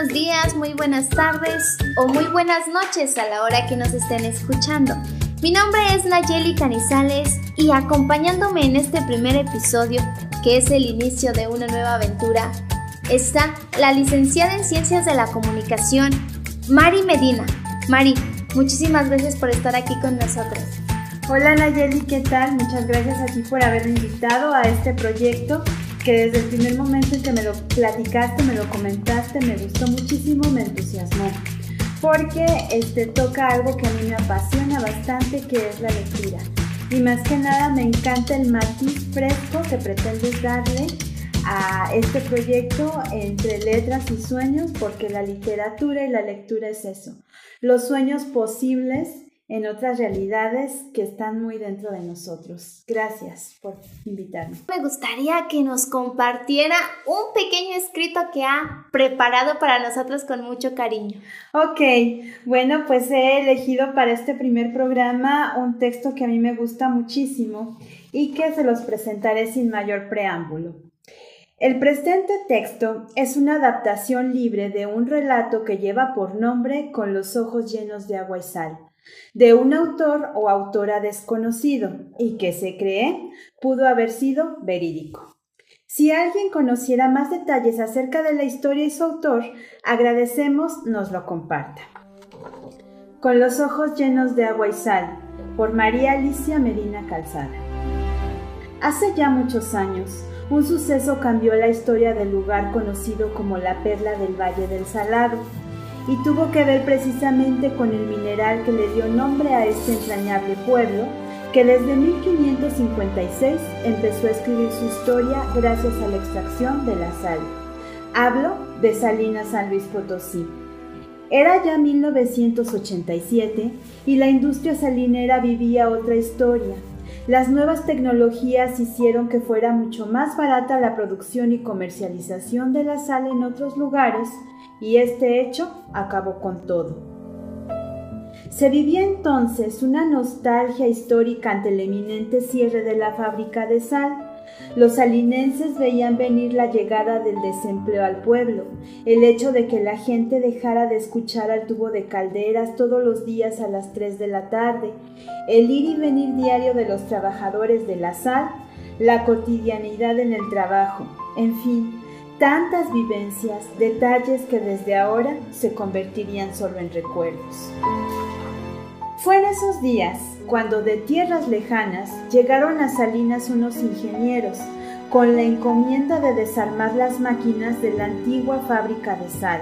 días, muy buenas tardes o muy buenas noches a la hora que nos estén escuchando. Mi nombre es Nayeli Canizales y acompañándome en este primer episodio, que es el inicio de una nueva aventura, está la licenciada en Ciencias de la Comunicación, Mari Medina. Mari, muchísimas gracias por estar aquí con nosotros. Hola Nayeli, ¿qué tal? Muchas gracias a ti por haberme invitado a este proyecto que desde el primer momento en que me lo platicaste, me lo comentaste, me gustó muchísimo, me entusiasmó. Porque este, toca algo que a mí me apasiona bastante, que es la lectura. Y más que nada me encanta el matiz fresco que pretendes darle a este proyecto entre letras y sueños, porque la literatura y la lectura es eso. Los sueños posibles en otras realidades que están muy dentro de nosotros. Gracias por invitarme. Me gustaría que nos compartiera un pequeño escrito que ha preparado para nosotros con mucho cariño. Ok, bueno, pues he elegido para este primer programa un texto que a mí me gusta muchísimo y que se los presentaré sin mayor preámbulo. El presente texto es una adaptación libre de un relato que lleva por nombre Con los ojos llenos de agua y sal de un autor o autora desconocido y que se cree pudo haber sido verídico. Si alguien conociera más detalles acerca de la historia y su autor, agradecemos nos lo comparta. Con los ojos llenos de agua y sal, por María Alicia Medina Calzada. Hace ya muchos años, un suceso cambió la historia del lugar conocido como la Perla del Valle del Salado y tuvo que ver precisamente con el mineral que le dio nombre a este entrañable pueblo, que desde 1556 empezó a escribir su historia gracias a la extracción de la sal. Hablo de Salinas San Luis Potosí. Era ya 1987 y la industria salinera vivía otra historia. Las nuevas tecnologías hicieron que fuera mucho más barata la producción y comercialización de la sal en otros lugares y este hecho acabó con todo. Se vivía entonces una nostalgia histórica ante el eminente cierre de la fábrica de sal. Los salinenses veían venir la llegada del desempleo al pueblo, el hecho de que la gente dejara de escuchar al tubo de calderas todos los días a las 3 de la tarde, el ir y venir diario de los trabajadores de la sal, la cotidianidad en el trabajo, en fin, tantas vivencias, detalles que desde ahora se convertirían solo en recuerdos. Fue en esos días cuando de tierras lejanas llegaron a Salinas unos ingenieros con la encomienda de desarmar las máquinas de la antigua fábrica de sal.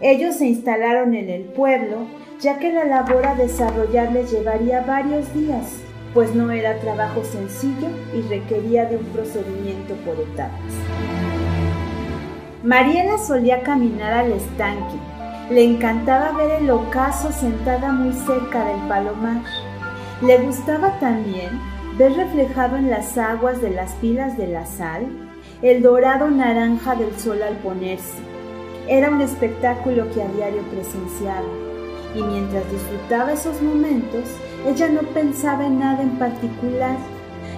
Ellos se instalaron en el pueblo, ya que la labor a desarrollar les llevaría varios días, pues no era trabajo sencillo y requería de un procedimiento por etapas. Mariela solía caminar al estanque. Le encantaba ver el ocaso sentada muy cerca del palomar. Le gustaba también ver reflejado en las aguas de las pilas de la sal el dorado naranja del sol al ponerse. Era un espectáculo que a diario presenciaba y mientras disfrutaba esos momentos, ella no pensaba en nada en particular.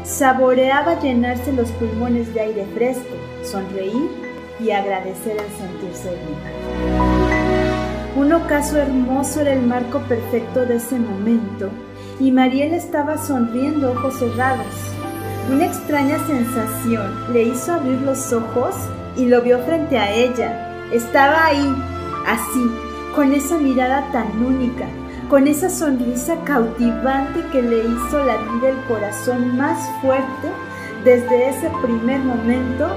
Saboreaba llenarse los pulmones de aire fresco, sonreír y agradecer el sentirse viva. Un ocaso hermoso era el marco perfecto de ese momento y Mariela estaba sonriendo ojos cerrados. Una extraña sensación le hizo abrir los ojos y lo vio frente a ella. Estaba ahí, así, con esa mirada tan única, con esa sonrisa cautivante que le hizo latir el corazón más fuerte desde ese primer momento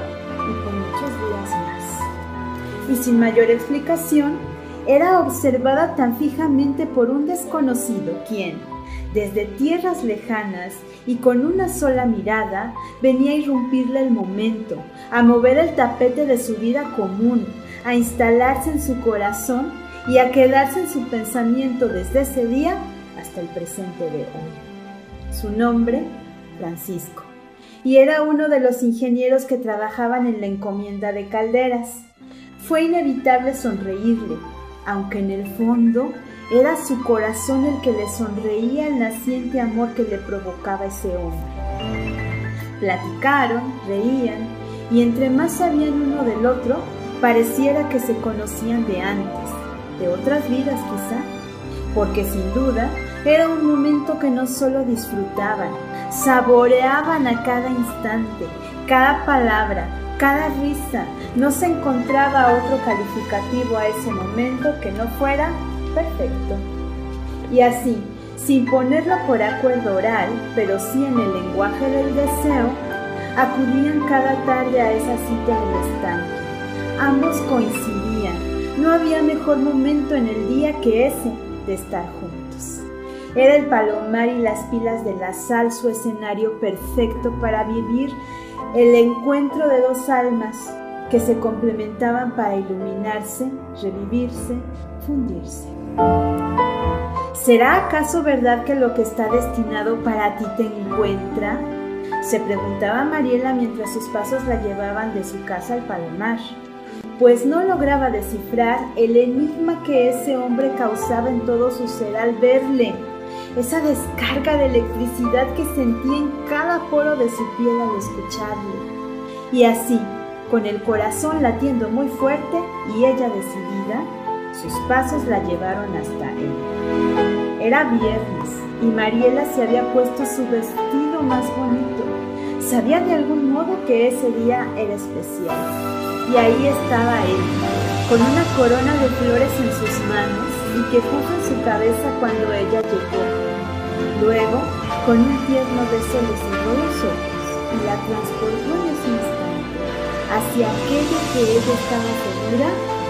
Y sin mayor explicación, era observada tan fijamente por un desconocido quien, desde tierras lejanas y con una sola mirada, venía a irrumpirle el momento, a mover el tapete de su vida común, a instalarse en su corazón y a quedarse en su pensamiento desde ese día hasta el presente de hoy. Su nombre, Francisco y era uno de los ingenieros que trabajaban en la encomienda de calderas. Fue inevitable sonreírle, aunque en el fondo era su corazón el que le sonreía el naciente amor que le provocaba ese hombre. Platicaron, reían, y entre más sabían uno del otro, Pareciera que se conocían de antes, de otras vidas quizá, porque sin duda era un momento que no solo disfrutaban, saboreaban a cada instante, cada palabra, cada risa. No se encontraba otro calificativo a ese momento que no fuera perfecto. Y así, sin ponerlo por acuerdo oral, pero sí en el lenguaje del deseo, acudían cada tarde a esa cita en el estanque. Ambos coincidían. No había mejor momento en el día que ese de estar juntos. Era el palomar y las pilas de la sal su escenario perfecto para vivir el encuentro de dos almas que se complementaban para iluminarse, revivirse, fundirse. ¿Será acaso verdad que lo que está destinado para ti te encuentra? Se preguntaba Mariela mientras sus pasos la llevaban de su casa al palomar, pues no lograba descifrar el enigma que ese hombre causaba en todo su ser al verle, esa descarga de electricidad que sentía en cada poro de su piel al escucharle. Y así, con el corazón latiendo muy fuerte y ella decidida, sus pasos la llevaron hasta él. Era viernes y Mariela se había puesto su vestido más bonito. Sabía de algún modo que ese día era especial. Y ahí estaba él, con una corona de flores en sus manos y que puso en su cabeza cuando ella llegó. Luego, con un tierno beso le cerró los ojos y la transportó en ese instante hacia aquello que ella estaba segura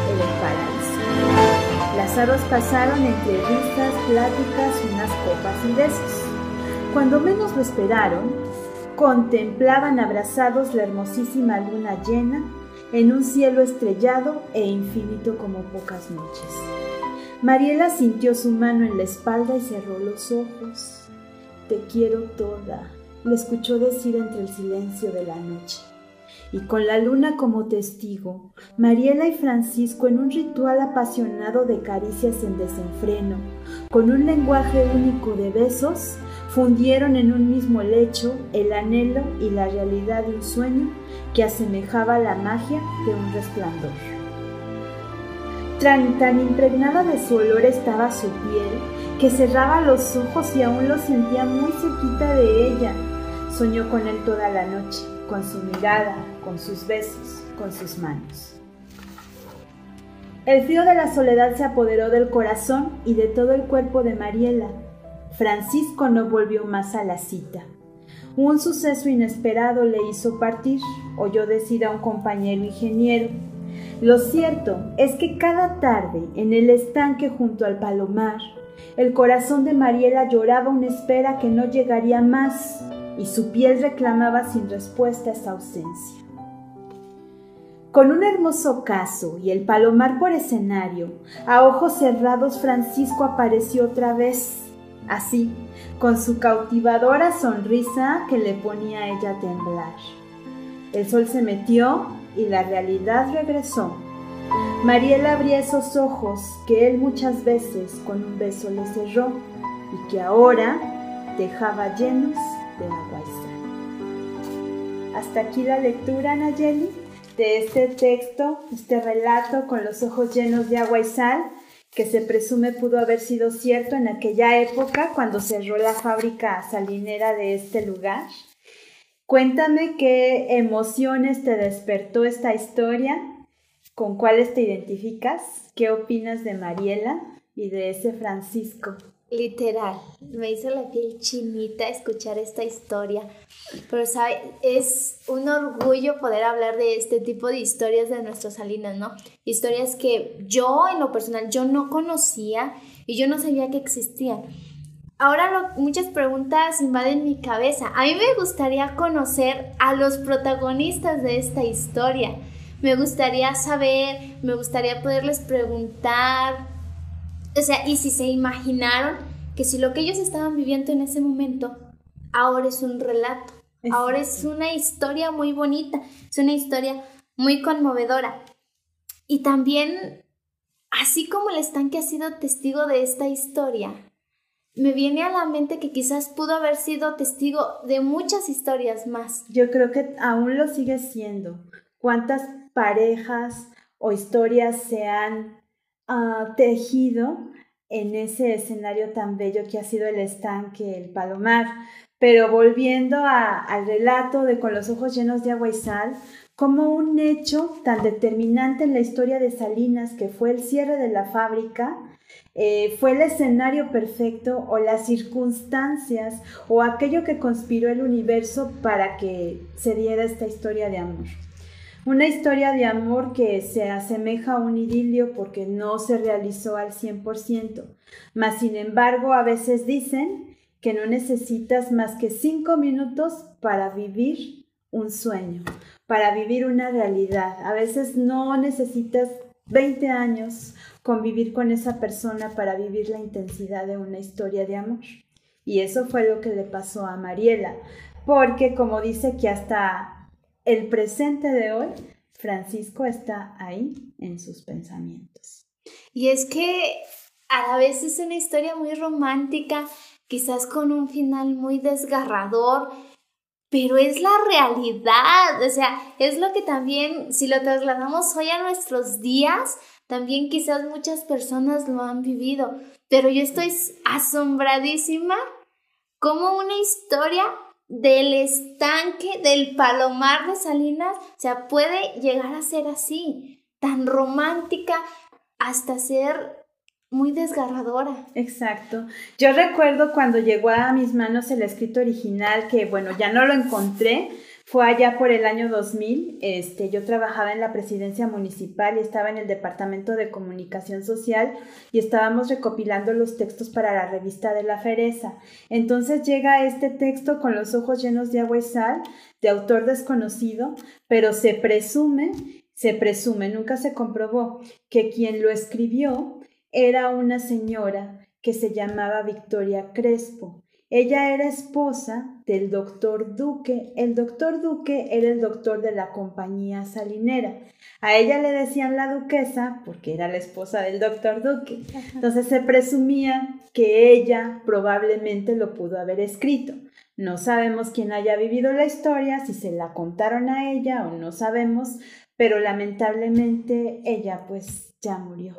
el paraíso. Las aros pasaron entre risas, pláticas, unas copas y besos. Cuando menos lo esperaron, contemplaban abrazados la hermosísima luna llena en un cielo estrellado e infinito como pocas noches. Mariela sintió su mano en la espalda y cerró los ojos. Te quiero toda, le escuchó decir entre el silencio de la noche y con la luna como testigo, Mariela y Francisco en un ritual apasionado de caricias en desenfreno, con un lenguaje único de besos, fundieron en un mismo lecho el anhelo y la realidad de un sueño que asemejaba la magia de un resplandor. Tan, tan impregnada de su olor estaba su piel que cerraba los ojos y aún lo sentía muy cerquita de ella. Soñó con él toda la noche con su mirada, con sus besos, con sus manos. El frío de la soledad se apoderó del corazón y de todo el cuerpo de Mariela. Francisco no volvió más a la cita. Un suceso inesperado le hizo partir, oyó decir a un compañero ingeniero. Lo cierto es que cada tarde, en el estanque junto al palomar, el corazón de Mariela lloraba una espera que no llegaría más y su piel reclamaba sin respuesta esa ausencia. Con un hermoso caso y el palomar por escenario, a ojos cerrados Francisco apareció otra vez, así, con su cautivadora sonrisa que le ponía a ella a temblar. El sol se metió y la realidad regresó. Mariela abría esos ojos que él muchas veces con un beso le cerró y que ahora dejaba llenos de agua y sal. Hasta aquí la lectura, Nayeli, de este texto, este relato con los ojos llenos de agua y sal, que se presume pudo haber sido cierto en aquella época cuando cerró la fábrica salinera de este lugar. Cuéntame qué emociones te despertó esta historia, con cuáles te identificas, qué opinas de Mariela y de ese Francisco. Literal, me hizo la piel chinita escuchar esta historia. Pero, ¿sabe? Es un orgullo poder hablar de este tipo de historias de nuestros salinas, ¿no? Historias que yo, en lo personal, yo no conocía y yo no sabía que existían. Ahora muchas preguntas invaden mi cabeza. A mí me gustaría conocer a los protagonistas de esta historia. Me gustaría saber, me gustaría poderles preguntar o sea, y si se imaginaron que si lo que ellos estaban viviendo en ese momento ahora es un relato, ahora es una historia muy bonita, es una historia muy conmovedora. Y también, así como el estanque ha sido testigo de esta historia, me viene a la mente que quizás pudo haber sido testigo de muchas historias más. Yo creo que aún lo sigue siendo. ¿Cuántas parejas o historias se han ah, tejido en ese escenario tan bello que ha sido el estanque, el palomar. Pero volviendo al relato de Con los ojos llenos de agua y sal, como un hecho tan determinante en la historia de Salinas, que fue el cierre de la fábrica, eh, fue el escenario perfecto o las circunstancias o aquello que conspiró el universo para que se diera esta historia de amor. Una historia de amor que se asemeja a un idilio porque no se realizó al 100%, mas sin embargo a veces dicen que no necesitas más que cinco minutos para vivir un sueño, para vivir una realidad. A veces no necesitas 20 años convivir con esa persona para vivir la intensidad de una historia de amor. Y eso fue lo que le pasó a Mariela, porque como dice que hasta el presente de hoy, Francisco está ahí en sus pensamientos. Y es que a la vez es una historia muy romántica, quizás con un final muy desgarrador, pero es la realidad, o sea, es lo que también, si lo trasladamos hoy a nuestros días, también quizás muchas personas lo han vivido, pero yo estoy asombradísima como una historia del estanque, del palomar de Salinas, o sea, puede llegar a ser así, tan romántica hasta ser muy desgarradora. Exacto. Yo recuerdo cuando llegó a mis manos el escrito original, que bueno, ya no lo encontré, fue allá por el año 2000, este, yo trabajaba en la presidencia municipal y estaba en el departamento de comunicación social y estábamos recopilando los textos para la revista de la Fereza. Entonces llega este texto con los ojos llenos de agua y sal, de autor desconocido, pero se presume, se presume, nunca se comprobó, que quien lo escribió era una señora que se llamaba Victoria Crespo ella era esposa del doctor Duque. El doctor Duque era el doctor de la compañía salinera. A ella le decían la duquesa porque era la esposa del doctor Duque. Entonces se presumía que ella probablemente lo pudo haber escrito. No sabemos quién haya vivido la historia, si se la contaron a ella o no sabemos, pero lamentablemente ella pues ya murió.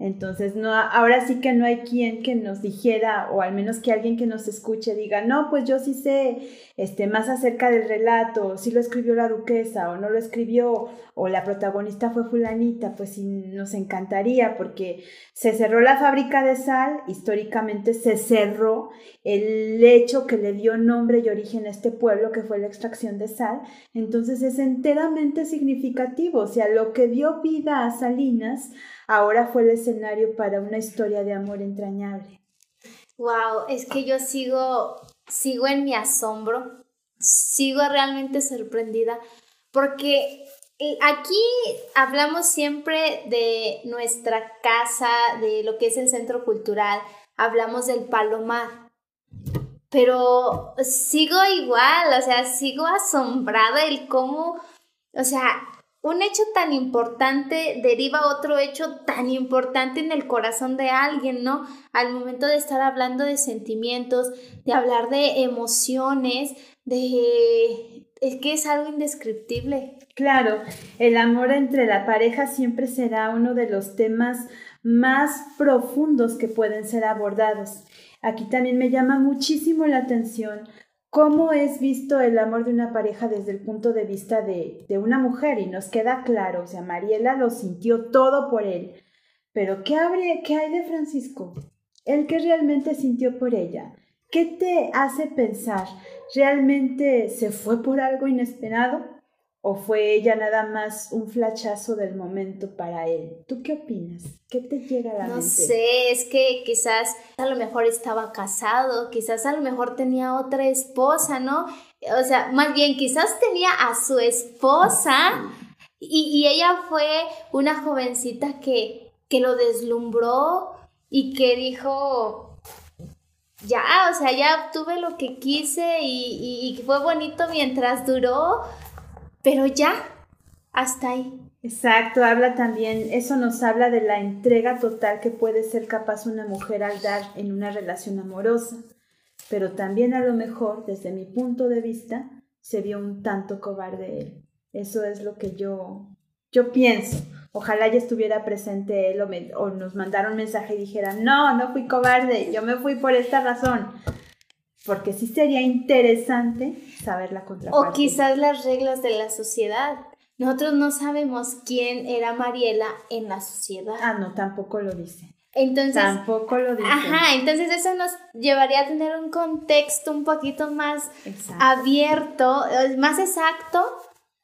Entonces, no, ahora sí que no hay quien que nos dijera, o al menos que alguien que nos escuche diga, no, pues yo sí sé este, más acerca del relato, si lo escribió la duquesa o no lo escribió, o la protagonista fue fulanita, pues sí nos encantaría, porque se cerró la fábrica de sal, históricamente se cerró el hecho que le dio nombre y origen a este pueblo, que fue la extracción de sal, entonces es enteramente significativo, o sea, lo que dio vida a Salinas, ahora fue el escenario para una historia de amor entrañable. Wow, es que yo sigo, sigo en mi asombro, sigo realmente sorprendida, porque aquí hablamos siempre de nuestra casa, de lo que es el centro cultural, hablamos del palomar, pero sigo igual, o sea, sigo asombrada el cómo, o sea, un hecho tan importante deriva otro hecho tan importante en el corazón de alguien, ¿no? Al momento de estar hablando de sentimientos, de hablar de emociones, de... Es que es algo indescriptible. Claro, el amor entre la pareja siempre será uno de los temas más profundos que pueden ser abordados. Aquí también me llama muchísimo la atención cómo es visto el amor de una pareja desde el punto de vista de, una mujer y nos queda claro, o sea, Mariela lo sintió todo por él, pero ¿qué, ¿qué hay de Francisco? ¿El que realmente sintió por ella? ¿Qué te hace pensar? ¿Realmente se fue por algo inesperado? ¿O fue ella nada más un flachazo del momento para él? ¿Tú qué opinas? ¿Qué te llega a la mente? No sé, es que quizás a lo mejor estaba casado, quizás a lo mejor tenía otra esposa, ¿no? O sea, más bien quizás tenía a su esposa y, y ella fue una jovencita que, que lo deslumbró y que dijo, ya, o sea, ya obtuve lo que quise y, y, fue bonito mientras duró, pero ya, hasta ahí. Exacto, habla también, eso nos habla de la entrega total que puede ser capaz una mujer al dar en una relación amorosa, pero también a lo mejor, desde mi punto de vista, se vio un tanto cobarde él. Eso es lo que yo, yo pienso. Ojalá ya estuviera presente él o, nos mandara un mensaje y dijera, no, no fui cobarde, yo me fui por esta razón. Porque sí sería interesante saber la contraparte. O quizás las reglas de la sociedad. Nosotros no sabemos quién era Mariela en la sociedad. Ah, no, tampoco lo dice. Entonces, tampoco lo dice. Ajá, entonces eso nos llevaría a tener un contexto un poquito más abierto, eh, más exacto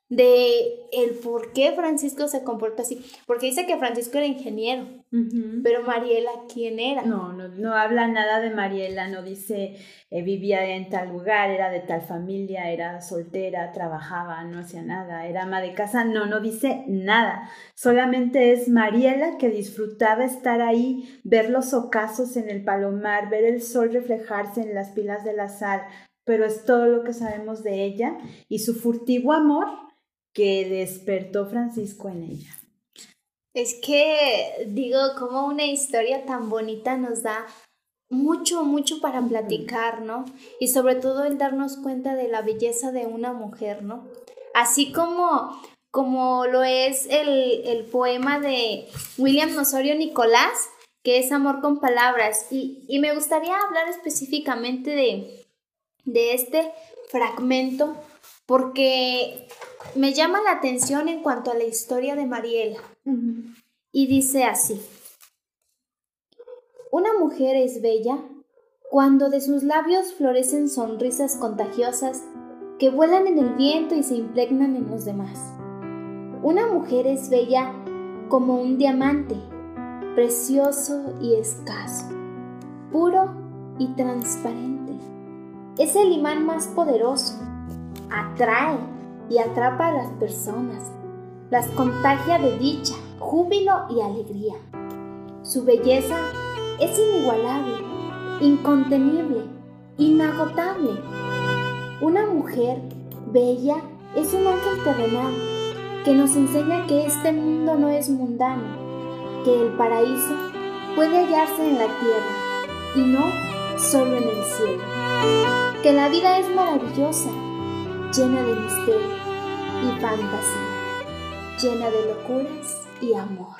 de el por qué Francisco se comporta así. Porque dice que Francisco era ingeniero, pero Mariela, ¿quién era? No, no, no habla nada de Mariela, no dice eh, vivía en tal lugar, era de tal familia, era soltera, trabajaba, no hacía nada, era ama de casa, no, no dice nada. Solamente es Mariela que disfrutaba estar ahí, ver los ocasos en el palomar, ver el sol reflejarse en las pilas de la sal, pero es todo lo que sabemos de ella y su furtivo amor que despertó Francisco en ella. Es que digo, como una historia tan bonita nos da mucho, mucho para platicar, ¿no? Y sobre todo el darnos cuenta de la belleza de una mujer, ¿no? Así como, como lo es el, poema de William Osorio Nicolás, que es Amor con Palabras. Y, y me gustaría hablar específicamente de, de este fragmento porque me llama la atención en cuanto a la historia de Mariela. Y dice así, una mujer es bella cuando de sus labios florecen sonrisas contagiosas que vuelan en el viento y se impregnan en los demás. Una mujer es bella como un diamante, precioso y escaso, puro y transparente. Es el imán más poderoso atrae y atrapa a las personas, las contagia de dicha, júbilo y alegría. Su belleza es inigualable, incontenible, inagotable. Una mujer bella es un ángel terrenal que nos enseña que este mundo no es mundano, que el paraíso puede hallarse en la tierra y no solo en el cielo, que la vida es maravillosa llena de misterio y fantasía, llena de locuras y amor.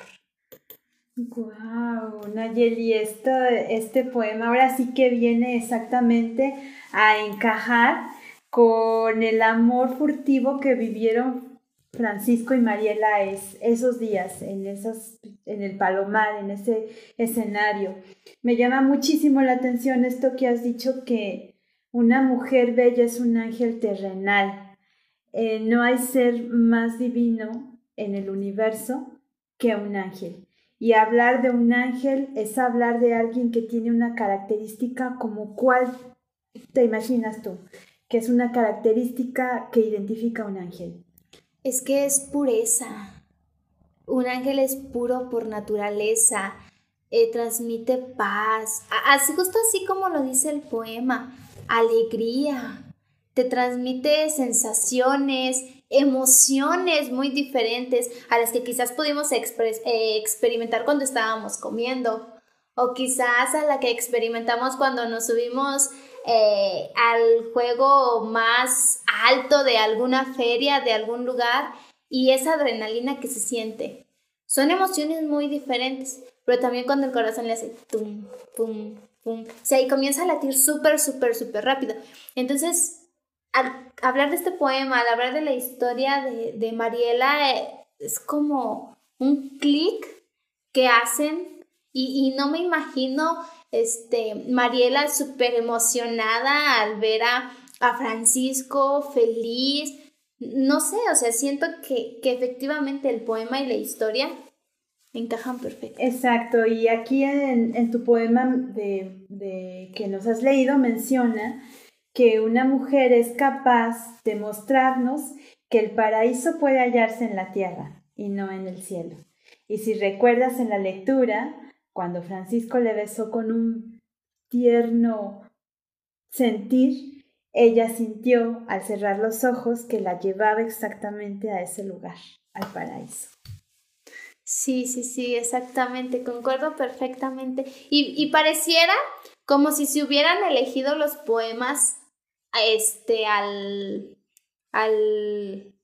Wow, Nayeli, esto, este poema ahora sí que viene exactamente a encajar con el amor furtivo que vivieron Francisco y Mariela es, esos días en, esos, en el Palomar, en ese escenario. Me llama muchísimo la atención esto que has dicho que una mujer bella es un ángel terrenal. Eh, no hay ser más divino en el universo que un ángel. Y hablar de un ángel es hablar de alguien que tiene una característica como cuál te imaginas tú, que es una característica que identifica a un ángel. Es que es pureza. Un ángel es puro por naturaleza, eh, transmite paz, así justo así como lo dice el poema alegría, te transmite sensaciones, emociones muy diferentes a las que quizás pudimos eh, experimentar cuando estábamos comiendo o quizás a la que experimentamos cuando nos subimos eh, al juego más alto de alguna feria, de algún lugar y esa adrenalina que se siente. Son emociones muy diferentes, pero también cuando el corazón le hace tum, pum, o sea, y comienza a latir súper, súper, súper rápido. Entonces, al hablar de este poema, al hablar de la historia de, Mariela, eh, es como un clic que hacen y, no me imagino este, Mariela súper emocionada al ver a, a, Francisco feliz. No sé, o sea, siento que, que efectivamente el poema y la historia encajan perfecto. Exacto, y aquí en, tu poema de, que nos has leído menciona que una mujer es capaz de mostrarnos que el paraíso puede hallarse en la tierra y no en el cielo. Y si recuerdas en la lectura, cuando Francisco le besó con un tierno sentir, ella sintió al cerrar los ojos que la llevaba exactamente a ese lugar, al paraíso. Sí, sí, sí, exactamente, concuerdo perfectamente. Y, pareciera como si se hubieran elegido los poemas este al al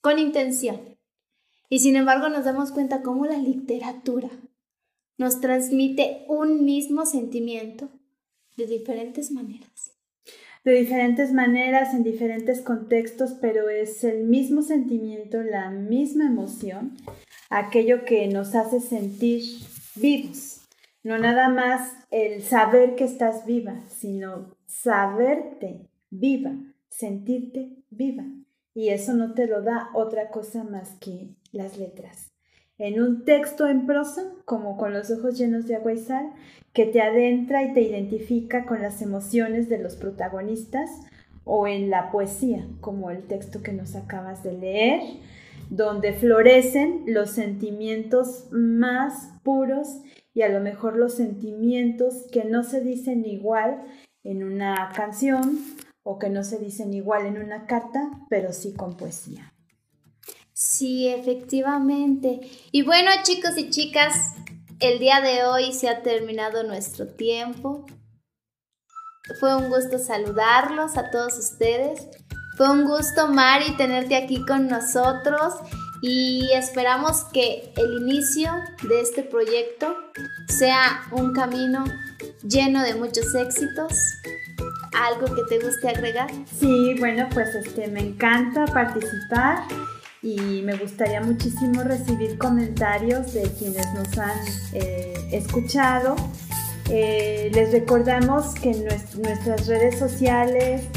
con intención. Y sin embargo nos damos cuenta cómo la literatura nos transmite un mismo sentimiento de diferentes maneras. De diferentes maneras, en diferentes contextos, pero es el mismo sentimiento, la misma emoción, aquello que nos hace sentir vivos. No nada más el saber que estás viva, sino saberte viva, sentirte viva. Y eso no te lo da otra cosa más que las letras. En un texto en prosa, como con los ojos llenos de agua y sal, que te adentra y te identifica con las emociones de los protagonistas, o en la poesía, como el texto que nos acabas de leer, donde florecen los sentimientos más puros y a lo mejor los sentimientos que no se dicen igual en una canción o que no se dicen igual en una carta, pero sí con poesía. Sí, efectivamente. Y bueno, chicos y chicas, el día de hoy se ha terminado nuestro tiempo. Fue un gusto saludarlos a todos ustedes. Fue un gusto, Mari, tenerte aquí con nosotros y esperamos que el inicio de este proyecto sea un camino lleno de muchos éxitos. ¿Algo que te guste agregar? Sí, bueno, pues este, me encanta participar y me gustaría muchísimo recibir comentarios de quienes nos han eh, escuchado. Eh, les recordamos que nuestras redes sociales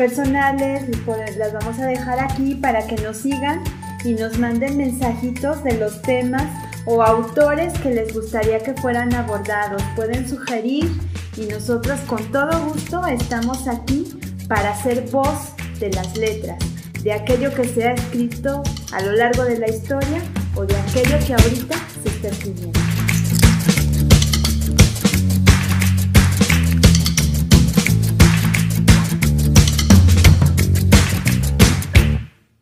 personales las vamos a dejar aquí para que nos sigan y nos manden mensajitos de los temas o autores que les gustaría que fueran abordados. Pueden sugerir y nosotros con todo gusto estamos aquí para ser voz de las letras, de aquello que se ha escrito a lo largo de la historia o de aquello que ahorita se está escribiendo.